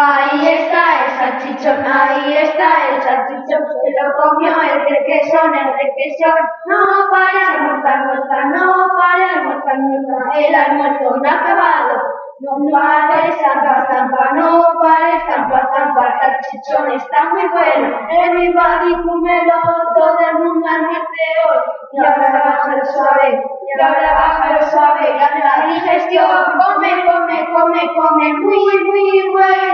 Ahí está el salchichón, ahí está el salchichón, se lo comió el requesón, el requesón. No para almorzar, almorzar, no para almorzar, almorzar, el almuerzo no ha acabado. No pares, zampa, zampa, no pares, zampa, zampa, salchichón está muy bueno. Everybody cúmelo, todo el mundo almuerce hoy. Y ahora baja lo suave, y ahora baja lo suave, gana la digestión. Come, come, come, come, muy, muy bueno.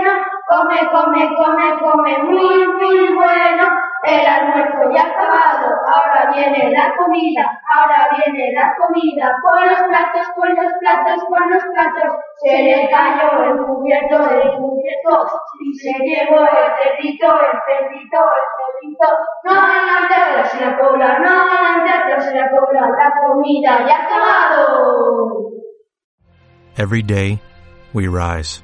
Come, come, come, come, muy, muy bueno. El almuerzo ya acabado, ahora viene la comida, ahora viene la comida. Con los platos, con los platos, con los platos. Se le cayó el cubierto, el cubierto. Y se llevó el cerdito, el cerdito, el cerdito. No adelante, atrás la cobra, no adelante, atrás la cobra. La comida ya acabado. Every day, we rise,